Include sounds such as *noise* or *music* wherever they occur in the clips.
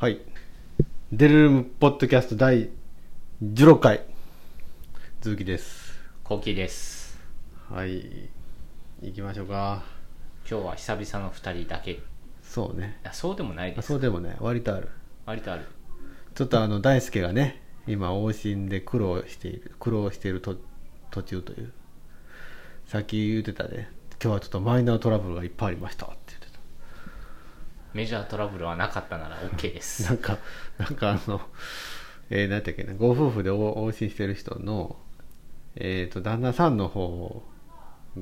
はい。デルルムポッドキャスト第16回、続きです。コウキですはい。行きましょうか。今日は久々の2人だけいそうね。やそうでもないあですそうでもね、割とある。割とあるちょっとあの、大輔がね、今、往診で苦労している、苦労していると途中という。さっき言ってたね。今日はちょっとマイナートラブルがいっぱいありました。メジャートラブルはなかったなら OK です。なんか、なんかあの、えー、なんていうっけな、ご夫婦で往診してる人の、えっ、と、旦那さんの方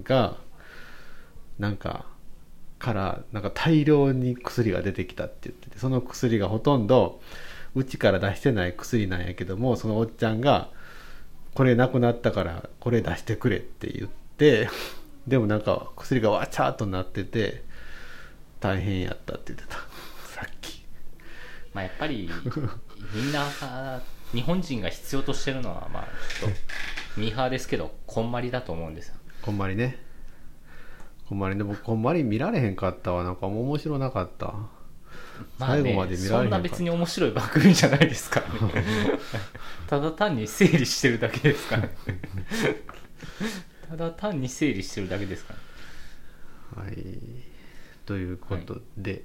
が、なんか、から、なんか大量に薬が出てきたって言ってて、その薬がほとんど、うちから出してない薬なんやけども、そのおっちゃんが、これなくなったから、これ出してくれって言って、でもなんか薬がわちゃーっとなってて、大変やったって言ってた。*laughs* さっき。まあやっぱりみんなが日本人が必要としてるのはまあちょっと *laughs* ミーハーですけどこんまりだと思うんですよこんまりね。こんまりね、僕、こんまり見られへんかったわ。なんかもう面白なかった。まあね最後まで見られへんそんかったな別に面白い番組じゃないですからね *laughs* ただ単に整理してるだけですからねただ単に整理してるだけですからはい。ということで、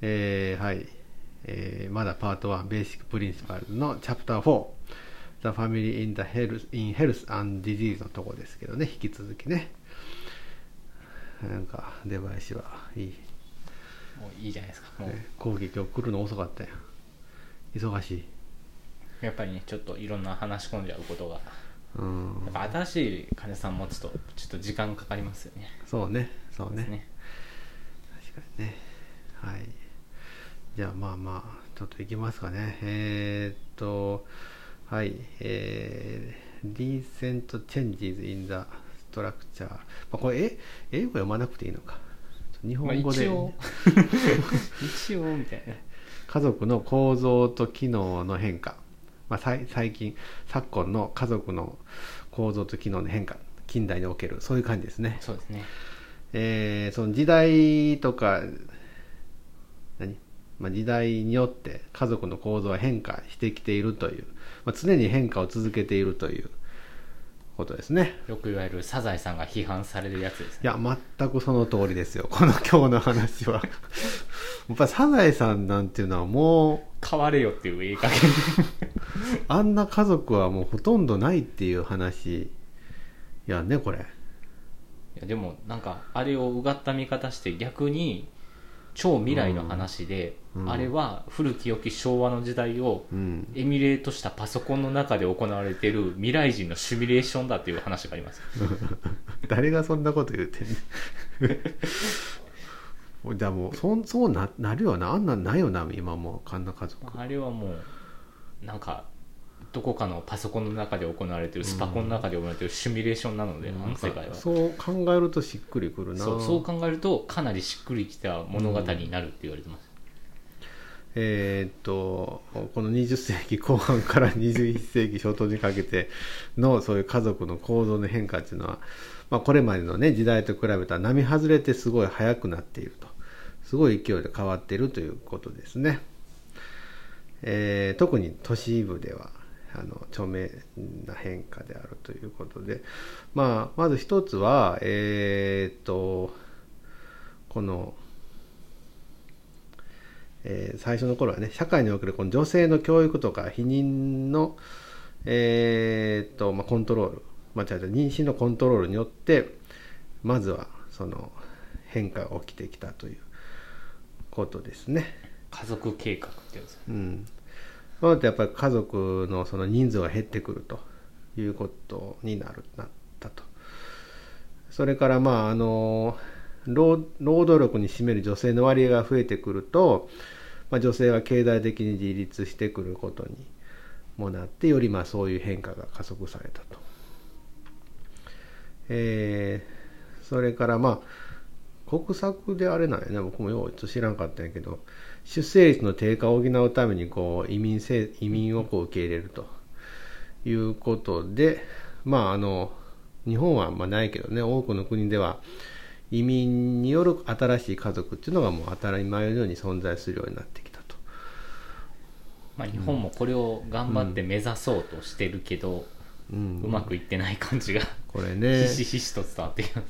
えーはい。えーまだパート1、ベーシックプリンシパルのチャプター4、The Family in, the health, in Health and Disease のとこですけどね、引き続きね。なんか、出囃子はいい。もういいじゃないですかもうね講義今日来るの遅かったやん。忙しい。やっぱりねちょっといろんな話し込んじゃうことがうんやっ。ぱ新しい患者さん持つとちょっと時間かかりますよねそうね、そうね。かにね。はい。じゃあまあまあ、ちょっといきますかね。えー、っと、はい。えー、recent changes in the structure。まあ、これ、え、英語読まなくていいのか。日まあ本語で、一応 *laughs* 一応みたいな家族の構造と機能の変化。まあ、さい最近、昨今の家族の構造と機能の変化。近代における、そういう感じですね。そうですねえーその時代とか何、まあ、時代によって家族の構造は変化してきているという、まあ、常に変化を続けているということですね。よく言われるサザエさんが批判されるやつですね。いや全くその通りですよ。この *laughs* 今日の話は。*laughs* やっぱりサザエさんなんていうのはもう変われよっていうええ加減あんな家族はもうほとんどないっていう話やねこれいやでもなんかあれをうがった見方して逆に超未来の話で、うん。あれは古き良き昭和の時代をうん。エミュレートしたパソコンの中で行われている未来人のシミュレーションだっていう話があります。*laughs* 誰がそんなこと言うてんねんじゃあもうそんそうななるよな。あんなんないよな今もうあんな家族。あれはもうなんかどこかのパソコンの中で行われているスパコンの中で行われているシミュレーションなので、あの世界は。そう考えるとしっくりくるな。そう考えるとかなりしっくりきた物語になるって言われてます、えーっとこの20世紀後半から21世紀初頭にかけてのそういう家族の構造の変化っていうのは、まあ、これまでの、ね、時代と比べたら並外れてすごい速くなっていると。すごい勢いで変わっているということですね、えー特に都市部ではあの著名な変化であるということで、まあ、まず一つはえーっとこのえー最初の頃はね社会におけるこの女性の教育とか避妊の、えーっとまあ、コントロール、まあ、違う妊娠のコントロールによってまずはその変化が起きてきたということですね。家族計画っていうんですうん、そうなるとやっぱり家族のその人数が減ってくるということになるなったと。それからまああの労労働力に占める女性の割合が増えてくると、まあ、女性は経済的に自立してくることにもなってよりまあそういう変化が加速されたと。えーそれからまあ国策であれなんやね僕もようちょっと知らんかったんやけど出生率の低下を補うためにこう移民せ移民をこう受け入れると。いうことでまああの日本はまあないけどね多くの国では移民による新しい家族っていうのがもう当たり前のように存在するようになってきたと。まあ、日本もこれを頑張って目指そうとしてるけど、うん。うまくいってない感じがこれね。ひしひしと伝わってきま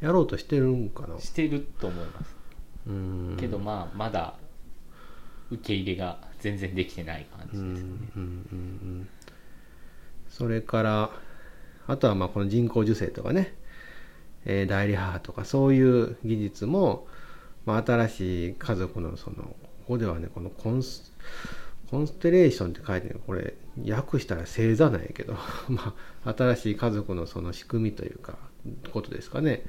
やろうとしてるんかな。すしてると思います。うんけどまあまだ受け入れが全然できてない感じうんうんです、うんうん。それからあとはまあこの人工授精とかね、えー代理母とかそういう技術も、まあ、新しい家族のそのここではねこのコンスコンステレーションって書いてる。これ訳したら星座なんやけど。*laughs* まあ新しい家族のその仕組みというかことですかね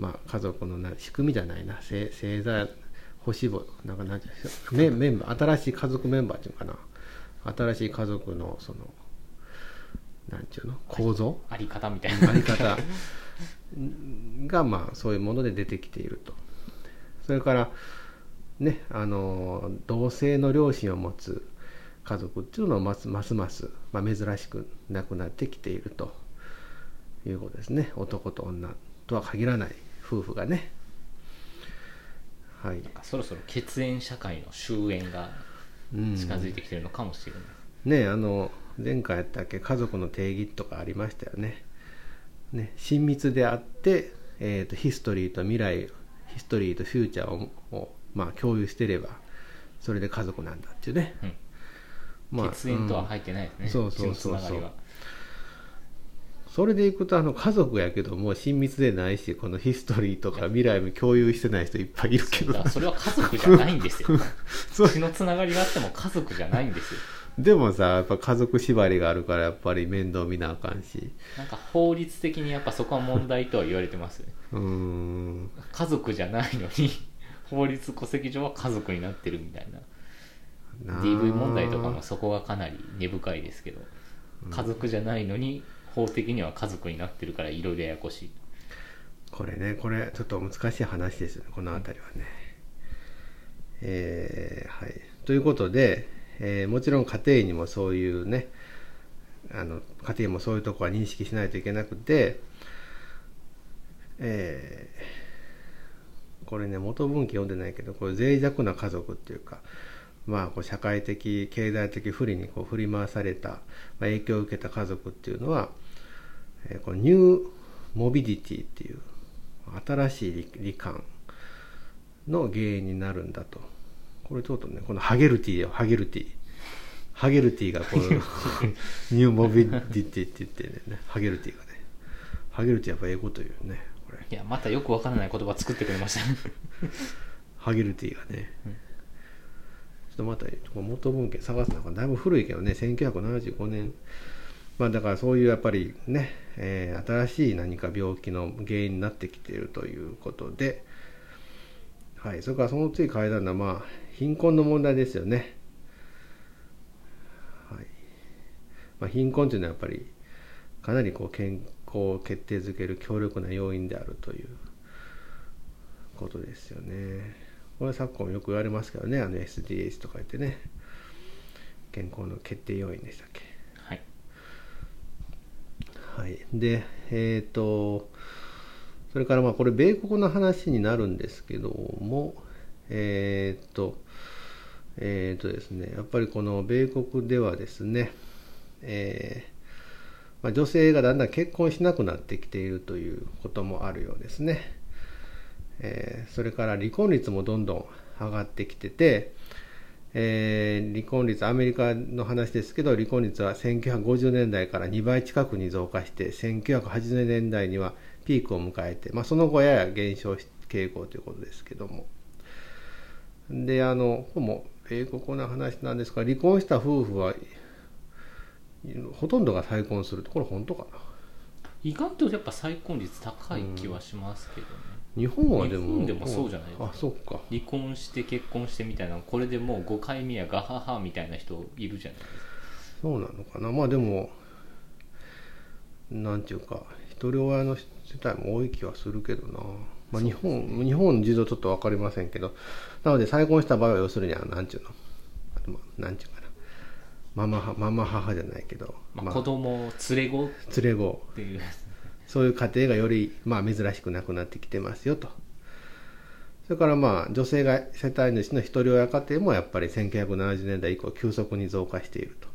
まあ家族のな仕組みじゃないな。星星座星母なんかなんメンメンバー新しい家族メンバーっていうのかな。新しい家族のそのなんていうの？構造？あり方みたいなあり方。がまあそういうもので出てきていると。それからねあの同性の両親を持つ家族っていうのはますますます、まあ、珍しくなくなってきているということですね。男と女とは限らない夫婦がね。はい、そろそろ血縁社会の終焉がうん、近づいてきてるのかもしれない、ねあの前回やったっけ？家族の定義とかありましたよね。ね親密であって、えー、とヒストリーと未来ヒストリーとフューチャーををまあ、共有してればそれで家族なんだっていうね、うん。血縁とはうん入ってないですね、そうそうそうそう。血のつながりはそれでいくとあの家族やけどもう親密でないしこのヒストリーとか未来も共有してない人いっぱいいるけど。それは家族じゃないんですよ。*laughs* 血のつながりがあっても家族じゃないんですよ。でもさやっぱ家族縛りがあるからやっぱり面倒見なあかんし。なんか法律的にやっぱそこは問題とは言われてますうーん。家族じゃないのに *laughs* 法律戸籍上は家族になってるみたいな。なあ。DV 問題とかもそこがかなり根深いですけど。家族じゃないのに法的には家族になってるからいろいろややこしいこれねこれちょっと難しい話ですよねこの辺りはね。えーはい、ということで、えーもちろん家庭にもそういうねあの家庭もそういうとこは認識しないといけなくて、えーこれね元文献読んでないけどこれ脆弱な家族っていうかまあ、こう社会的経済的不利にこう振り回された、まあ、影響を受けた家族っていうのは、えーこのニューモビリティっていう新しい罹患の原因になるんだと。これちょっとねこのハゲルティよハゲルティハゲルティがこのニューモビリティって言ってねハゲルティがね。ハゲルティやっぱ英語というねこれ。いやまたよくわからない言葉作ってくれましたね。ハゲルティがね、ちょっとまた元文献探すのがだいぶ古いけどね。1975年。まあだからそういうやっぱりね、えー新しい何か病気の原因になってきているということで。はい。それからその次書いたのはまあ貧困の問題ですよね。はい。まあ、貧困というのはやっぱりかなりこう健康を決定づける強力な要因であるということですよね。これは昨今よく言われますけどね、あの SDS とか言ってね、健康の決定要因でしたっけ。はいはい。で、えっ、と、それからまあこれ米国の話になるんですけども、えっ、と、えっ、とですね、やっぱりこの米国ではですね、えーまあ、女性がだんだん結婚しなくなってきているということもあるようですね。えーそれから離婚率もどんどん上がってきてて、えー離婚率、アメリカの話ですけど、離婚率は1950年代から2倍近くに増加して、1980年代にはピークを迎えて、まあ、その後やや減少傾向ということですけども。で、あの、ここも米国の話なんですが、離婚した夫婦は、ほとんどが再婚する。と、これ本当かな？意外とやっぱ再婚率高い気はしますけどね、日本はでも日本でもそうじゃない？ですかあそっか。離婚して結婚してみたいなこれでもう5回目やガハハみたいな人いるじゃない？ですかそうなのかな？まあでもなんていうか一人親の世帯も多い気はするけどな、まあ、日本、日本の事情ちょっと分かりませんけど。なので再婚した場合は要するにあのなんていうの？なんていうかな。ママはママ母じゃないけど、まあ、まあ子供連れ子っ連れ子。ていうそういう家庭がより、まあ、珍しくなくなってきてますよと。そそれからまあ女性が世帯主の一人親家庭もやっぱり1970年代以降急速に増加していると。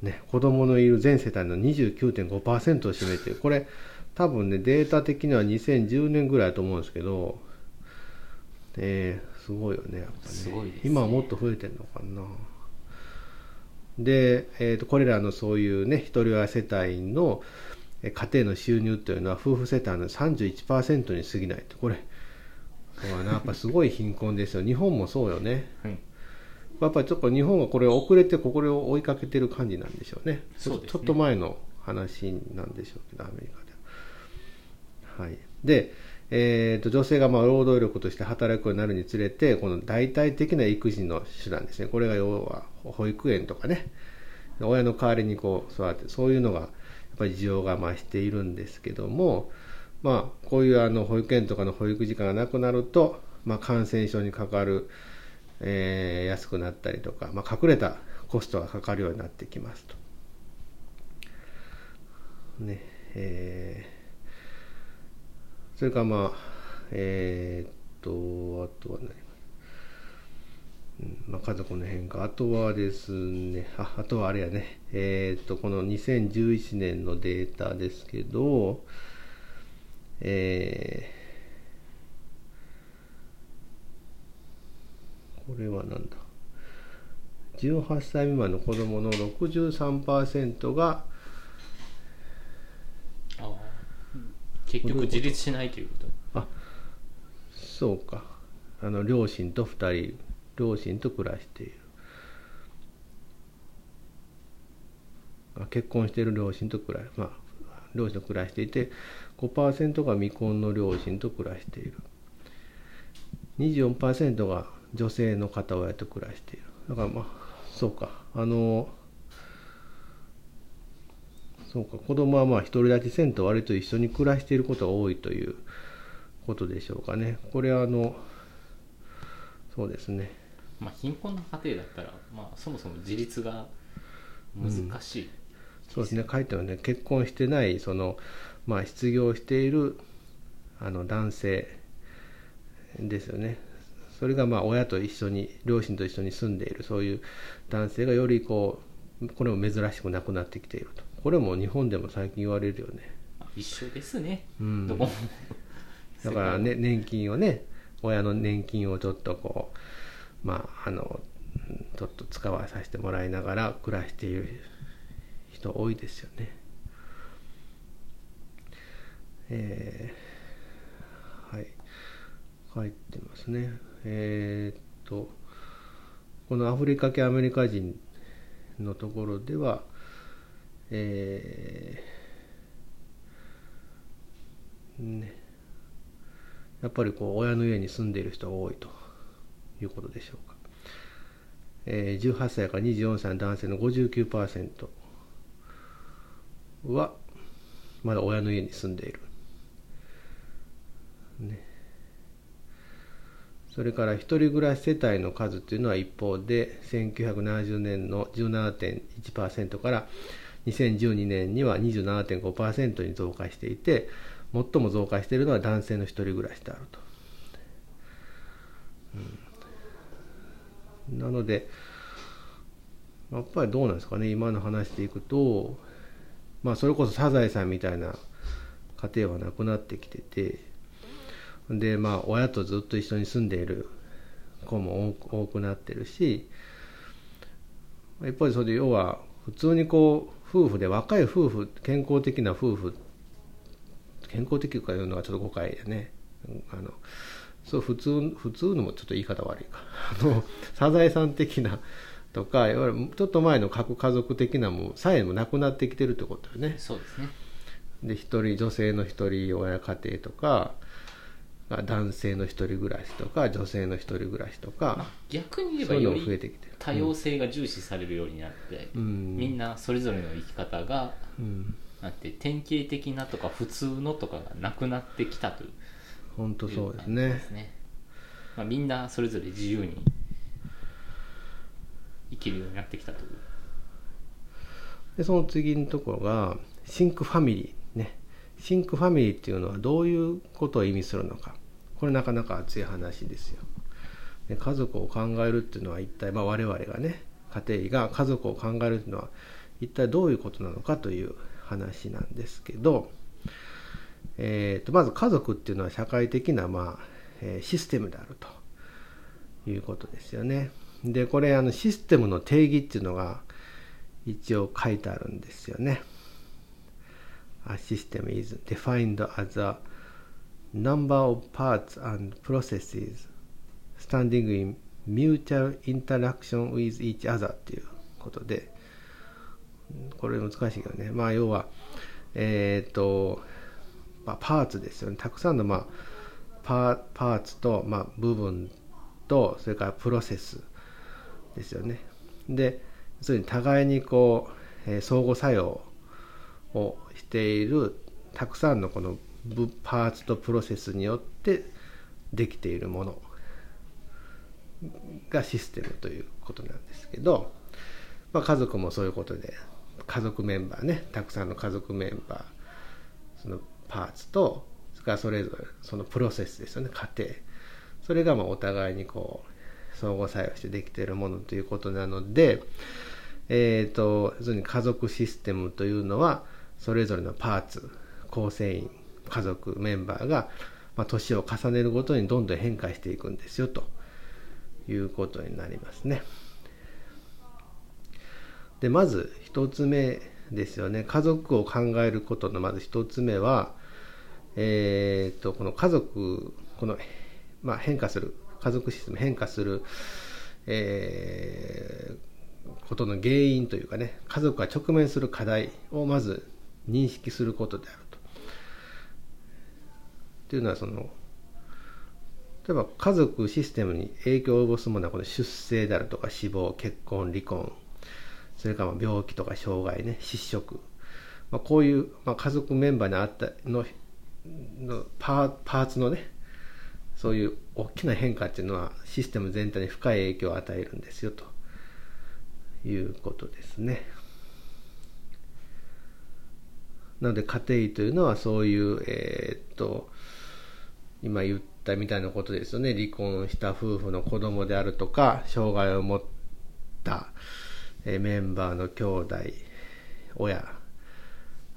ね、子供のいる全世帯の29.5%を占めている。これ多分ねデータ的には2010年ぐらいだと思うんですけど、えー、すごいよねやっぱねね今はもっと増えてるのかな。で、えー、とこれらのそういうね一人親世帯のえ家庭の収入というのは夫婦世帯の31%に過ぎないと。これやなやっぱすごい貧困ですよ。日本もそうよね。うんやっぱりちょっと日本はこれ遅れてこれを追いかけてる感じなんでしょうね。そうですね。ちょっと前の話なんでしょうけどアメリカでは。はい。で、えー、と女性がまあ労働力として働くようになるにつれてこの代替的な育児の手段ですね。これが要は保育園とかね。親の代わりにこう育てそういうのがぱり需要が増しているんですけどもまあこういうあの保育園とかの保育時間がなくなると、まあ、感染症にかかる、えー安くなったりとか、まあ、隠れたコストがかかるようになってきますと。ねえーそれからまあえーっとあとは何？まあ、家族の変化。あとはですねああとはあれやね。えーっとこの2011年のデータですけどえーこれはなんだ？18歳未満の子どもの63%が結局自立しないということ。あそうか。あの両親と2人両親と暮らしている。結婚している両親と暮らまあ両親と暮らしていて5%が未婚の両親と暮らしている。24%が女性の片親と暮らしている。だからまあそうか。あのそうか。子供はまあ独り立ちせんと割と一緒に暮らしていることが多いということでしょうかね。これはあのそうですね。まあ貧困な家庭だったら、まあ、そもそも自立が難しい、そうですね。書いてはね結婚してないそのまあ失業しているあの男性ですよね。それがまあ親と一緒に両親と一緒に住んでいるそういう男性がよりこうこれも珍しくなくなってきていると。これも日本でも最近言われるよね。まあ一緒ですね、うん。だからね年金をね親の年金をちょっとこうまああのちょっと使わさせてもらいながら暮らしている人多いですよね。えーはい書いてますね。えーっとこのアフリカ系アメリカ人のところでは、えーね、やっぱりこう親の家に住んでいる人が多いということでしょうか。えー18歳から24歳の男性の59%はまだ親の家に住んでいる。ね、それから一人暮らし世帯の数というのは一方で1970年の17.1%から2012年には27.5%に増加していて最も増加しているのは男性の一人暮らしであると。うんなのでやっぱりどうなんですかね今の話でいくとまあそれこそサザエさんみたいな家庭はなくなってきててでまあ親とずっと一緒に住んでいる子も多くなってるし一方でそれで要は普通にこう夫婦で若い夫婦健康的な夫婦健康的とかいうのはちょっと誤解でね。あのそう普通普通のもちょっと言い方悪いか。*laughs* あのサザエさん的なとかいわゆるちょっと前の核家族的なもさえもなくなってきてるってことよね。そうですね。で一人女性の一人親家庭とか男性の一人暮らしとか女性の一人暮らしとまあか逆に言えばより増えてきてる。多様性が重視されるようになって、うん。みんなそれぞれの生き方がうん。なんて典型的なとか普通のとかがなくなってきたという本当そうですね。ですねまあ、みんなそれぞれ自由に生きるようになってきたという。でその次のところがシンクファミリーね。シンクファミリーっていうのはどういうことを意味するのか。これなかなか熱い話ですよ。で家族を考えるっていうのは一体、まあ、我々がね家庭が家族を考えるっていうのは一体どういうことなのかという話なんですけど、えー、とまず家族っていうのは社会的な、まあえーシステムであるということですよね。でこれあのシステムの定義っていうのが一応書いてあるんですよね。A system is defined as a number of parts and processes standing in mutual interaction with each other っていうことで、これ難しいけどね。まあ要は、えっ、と、まあ、パーツですよね。たくさんの、まあ、パーパーツと、まあ、部分と、それからプロセスですよね。で、要するに互いにこう、えー相互作用をしているたくさんのこのパーツとプロセスによってできているものがシステムということなんですけど、まあ、家族もそういうことで家族メンバーねたくさんの家族メンバーそのパーツとそれからそれぞれそのプロセスですよね。過程。それがまあお互いにこう相互作用してできているものということなので、えー、と要するに家族システムというのはそれぞれのパーツ構成員家族メンバーが、まあ、年を重ねるごとにどんどん変化していくんですよと。いうことになりますね。でまず一つ目ですよね。家族を考えることのまず一つ目は、えー、とこの家族この、まあ、変化する家族システム変化する、えーことの原因というかね家族が直面する課題をまず認識することであると。というのはその例えば家族システムに影響を及ぼすものはこの出生であるとか死亡結婚離婚それから病気とか障害ね失職、まあ、こういう、まあ、家族メンバーにあったののパーツのねそういう大きな変化っていうのはシステム全体に深い影響を与えるんですよということですね。なので家庭というのはそういう、えーっと今言ったみたいなことですよね離婚した夫婦の子供であるとか障害を持った、えメンバーの兄弟親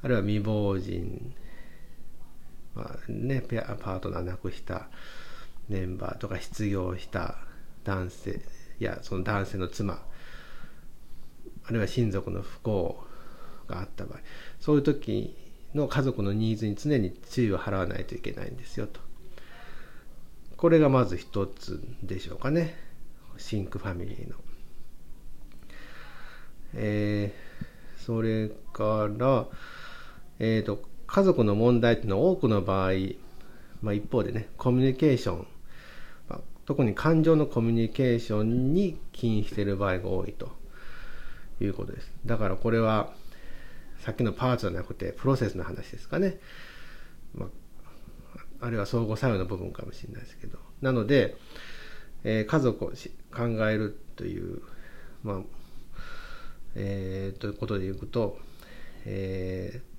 あるいは未亡人、まあね、ペアパートナー亡くしたメンバーとか失業した男性やその男性の妻あるいは親族の不幸があった場合そういう時の家族のニーズに常に注意を払わないといけないんですよと。これがまず一つでしょうかね。シンクファミリーの。えーそれからえーと家族の問題っていうのは多くの場合、まあ、一方でねコミュニケーション、まあ特に感情のコミュニケーションに起因している場合が多いということです。だからこれは、さっきのパーツじゃなくて、プロセスの話ですかね。まあ、あるいは相互作用の部分かもしれないですけど。なので、えー家族を考えるという、まあ、えーということで言うと、えー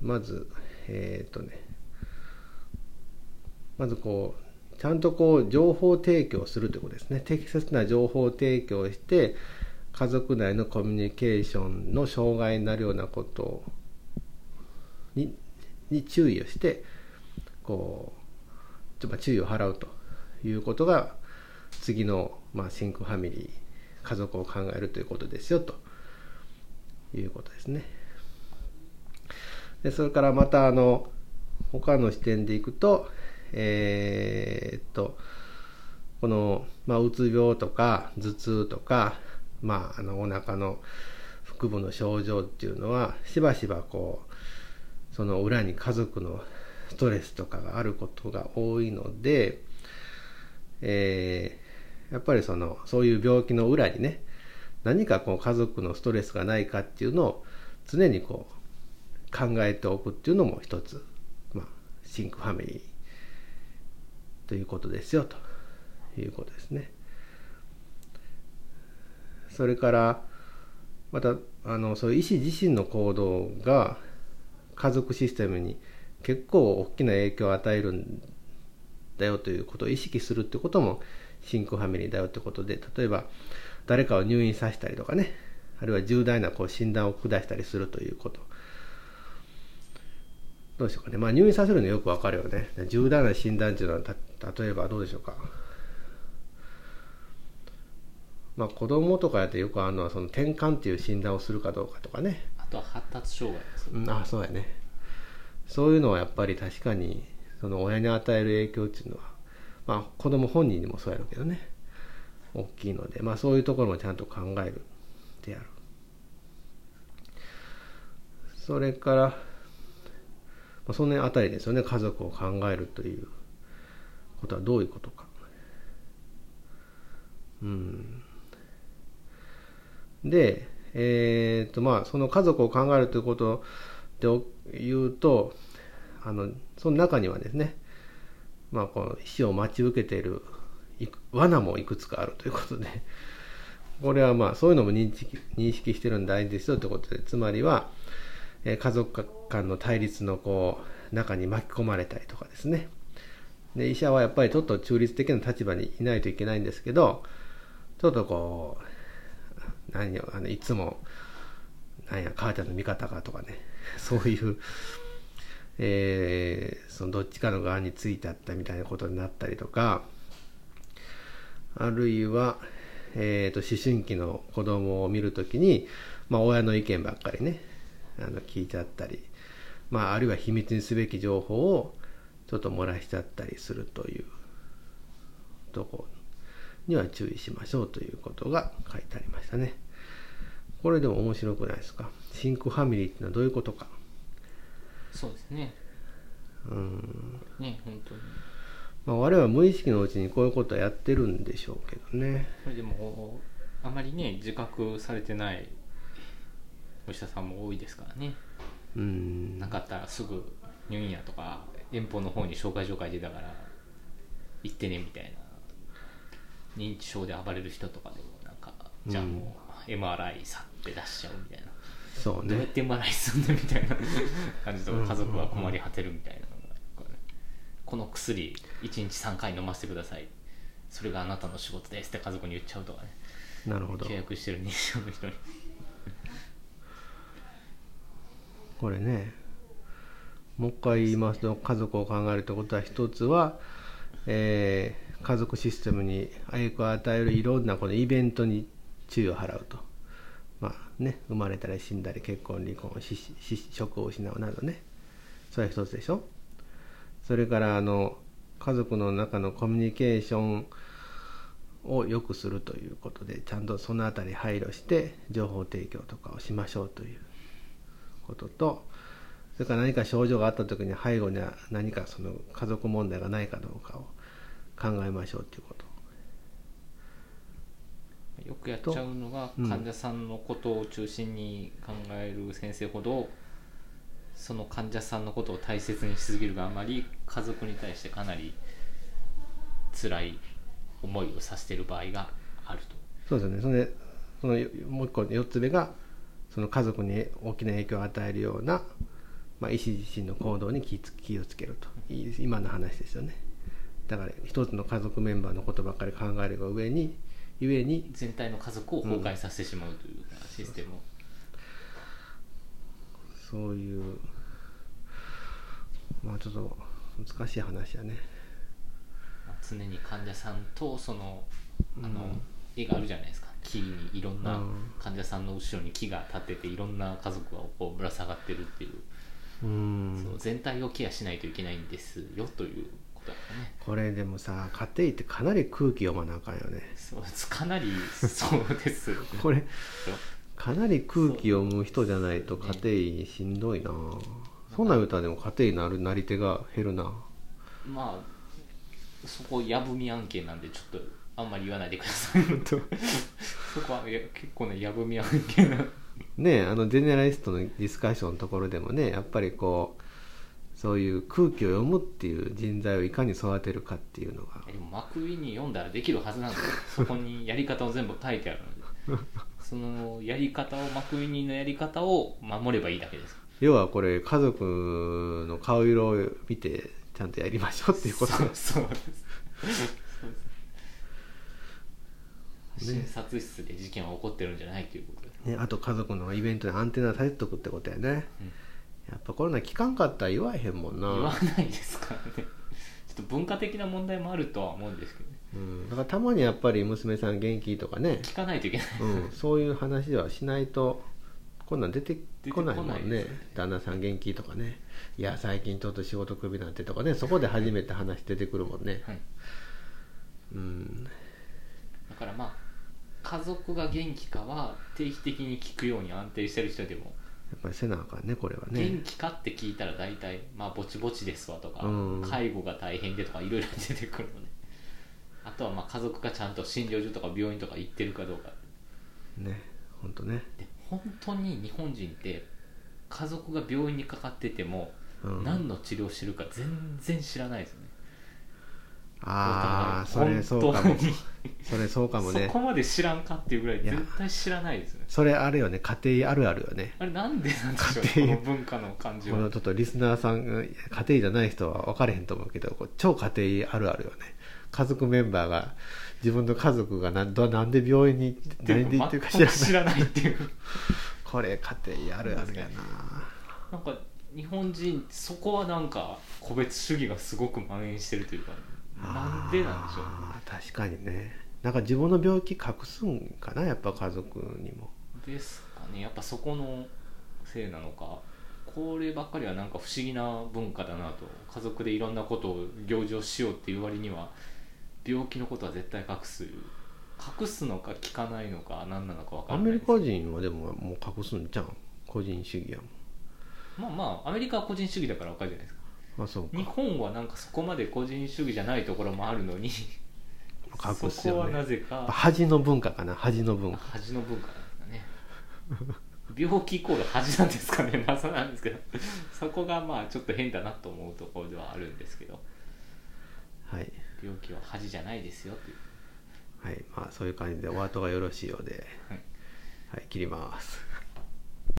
まず、えっ、とね、まずこう、ちゃんとこう、情報提供するということですね。適切な情報提供をして、家族内のコミュニケーションの障害になるようなことにに注意をして、こう、ちょっと注意を払うということが、次の、まあ、シンクファミリー、家族を考えるということですよ、ということですね。でそれからまたあの他の視点でいくとえーっとこの、まあ、うつ病とか頭痛とか、まあ、あのお腹の腹部の症状っていうのはしばしばこうその裏に家族のストレスとかがあることが多いので、えーやっぱりそのそういう病気の裏にね何かこう家族のストレスがないかっていうのを常にこう考えておくっていうのも一つ、まあ、シンクファミリーということですよということですね。それからまたあのそういう医師自身の行動が家族システムに結構大きな影響を与えるんだよということを意識するってこともシンクファミリーだよってことで例えば誰かを入院させたりとかねあるいは重大なこう診断を下したりするということどうでしょうかね。まあ入院させるのよくわかるよね。重大な診断っていうのは例えばどうでしょうか。まあ子供とかやってよくあるのはその転換っていう診断をするかどうかとかね。あとは発達障害ですね、うん、あそうやね。そういうのはやっぱり確かにその親に与える影響っていうのはまあ子供本人にもそうやるけどね。大きいのでまあそういうところもちゃんと考えるである。それから、まあ、その辺あたりですよね。家族を考えるということはどういうことか。うん。でえーとまあ、その家族を考えるということで言うとあのその中にはですね、まあ、この死を待ち受けている罠もいくつかあるということでこれはまあそういうのも認識認識してるの大事ですよということでつまりは、え家族間の対立のこう中に巻き込まれたりとかですね。で医者はやっぱりちょっと中立的な立場にいないといけないんですけどちょっとこう何よあのいつも何や母ちゃんの味方かとかね *laughs* そういう、えー、そのどっちかの側についてあったみたいなことになったりとかあるいは、えーと、思春期の子供を見るときに、まあ、親の意見ばっかりねあの聞いちゃったり、まあ、あるいは秘密にすべき情報をちょっと漏らしちゃったりするというとこには注意しましょうということが書いてありましたね。これでも面白くないですか？シンクファミリーっていうのはどういうことか？そうですね。うん。ね、本当に。まあ、我々は無意識のうちにこういうことはやってるんでしょうけどね。これでも、あまりね、自覚されてないお医者さんも多いですからね。うん。なかったらすぐ入院やとか、遠方の方に紹介状書いてたから行ってねみたいな。認知症で暴れる人とかでもなんかじゃあもう MRI さって出しちゃうみたいな、そうね。どうやって MRI すんのみたいな感じと家族は困り果てるみたいなのがこれこの薬1日3回飲ませてください。それがあなたの仕事ですって家族に言っちゃうとかね。なるほど。契約してる認知症の人にこれねもう一回言いますと家族を考えるということは一つは、えー、家族システムに影響を与えるいろんなこのイベントに注意を払うと。まあね生まれたり死んだり結婚離婚職を失うなどね。それは一つでしょ。それからあの家族の中のコミュニケーションを良くするということでちゃんとその辺り配慮して情報提供とかをしましょうという。こととそれから何か症状があった時に背後には何かその家族問題がないかどうかを考えましょうということ。よくやっちゃうのが患者さんのことを中心に考える先生ほど、その患者さんのことを大切にしすぎるがあまり家族に対してかなり辛い思いをさせている場合があると。そうですね。それでそのもう一個4つ目がその家族に大きな影響を与えるようなまあ、医師自身の行動に気気をつけると今の話ですよね。だから一つの家族メンバーのことばっかり考えるが上にゆえに全体の家族を崩壊させてしまうというか、システムを。そういうまあちょっと難しい話やね。常に患者さんとそのあの、うん、絵があるじゃないですか木にいろんな患者さんの後ろに木が立ってていろんな家族がこうぶら下がってるっていう。うん。そう全体をケアしないといけないんですよということだね。これでもさ家庭ってかなり空気読まなあかんよね。そうかなりそうです *laughs* これかなり空気読む人じゃないと家庭しんどいな。そんなん言うたらでも家庭になるなり手が減るな。まあそこやぶみ案件なんでちょっとあんまり言わないでください。そこは結構ねやぶみ案件な。ねあのジェネラリストのディスカッションのところでもねやっぱりこうそういう空気を読むっていう人材をいかに育てるかっていうのが。でもマクウィに読んだらできるはずなんでそこにやり方を全部書いてあるので。そのやり方をマクウィニーのやり方を守ればいいだけです。要はこれ家族の顔色を見てちゃんとやりましょうっていうこと。そうそうです診察室で事件は起こってるんじゃないということ。で、ね、あと家族のイベントでアンテナ立てとくってことやね、うん。やっぱコロナ聞かんかったら言わへんもんな。言わないですからね。*laughs* ちょっと文化的な問題もあるとは思うんですけどね。うん、だからたまにやっぱり娘さん元気とかね、聞かないといけないうん、そういう話はしないとこんなん出てこないもんね。ね。旦那さん元気とかね。いや最近ちょっと仕事クビなんてとかね。そこで初めて話出てくるもんね。はい。うん。だからまあ家族が元気かは定期的に聞くように安定してる人でも、やっぱりせなあかんねこれはね。元気かって聞いたら大体まあぼちぼちですわとか、うん。介護が大変でとかいろいろ出てくるので。あとはまあ家族がちゃんと診療所とか病院とか行ってるかどうか。ね本当ね。で本当に日本人って家族が病院にかかってても、うん。何の治療してるか全然知らないですよねああそれそうかも。それそうかもね。そこまで知らんかっていうぐらい絶対知らないですよね。それあるよね。家庭あるあるよね。あれなんでなんでしょうこの文化の感じは。このちょっとリスナーさんが家庭じゃない人は分かれへんと思うけど超家庭あるあるよね。家族メンバーが自分の家族がなんどなんで病院に何で行ってるか知らない。全く知らないっていう。これ家庭あるあるやな。なんか日本人そこはなんか個別主義がすごく蔓延してるというかなんでなんでしょう確かにね。なんか自分の病気隠すんかなやっぱ家族にも。ですかね。やっぱそこのせいなのか。こればっかりはなんか不思議な文化だなと。家族でいろんなことを行事をしようっていう割には病気のことは絶対隠す。隠すのか聞かないのか何なのか分かアらないですメリカ人はでももう隠すんじゃん個人主義やまあまあアメリカは個人主義だから分かるじゃないですか。もんあそう日か本はなんかそこまで個人主義じゃないところもあるのに隠すそこはなぜか恥の文化かな恥の文化。恥の文化なんですかね。病気イコール恥なんですかね *laughs* 謎なんですけど。そこがまあちょっと変だなと思うところではあるんですけど。はい。病気は恥じゃないですよっていう。はい。まあそういう感じでお後がよろしいようで。はい。はい切ります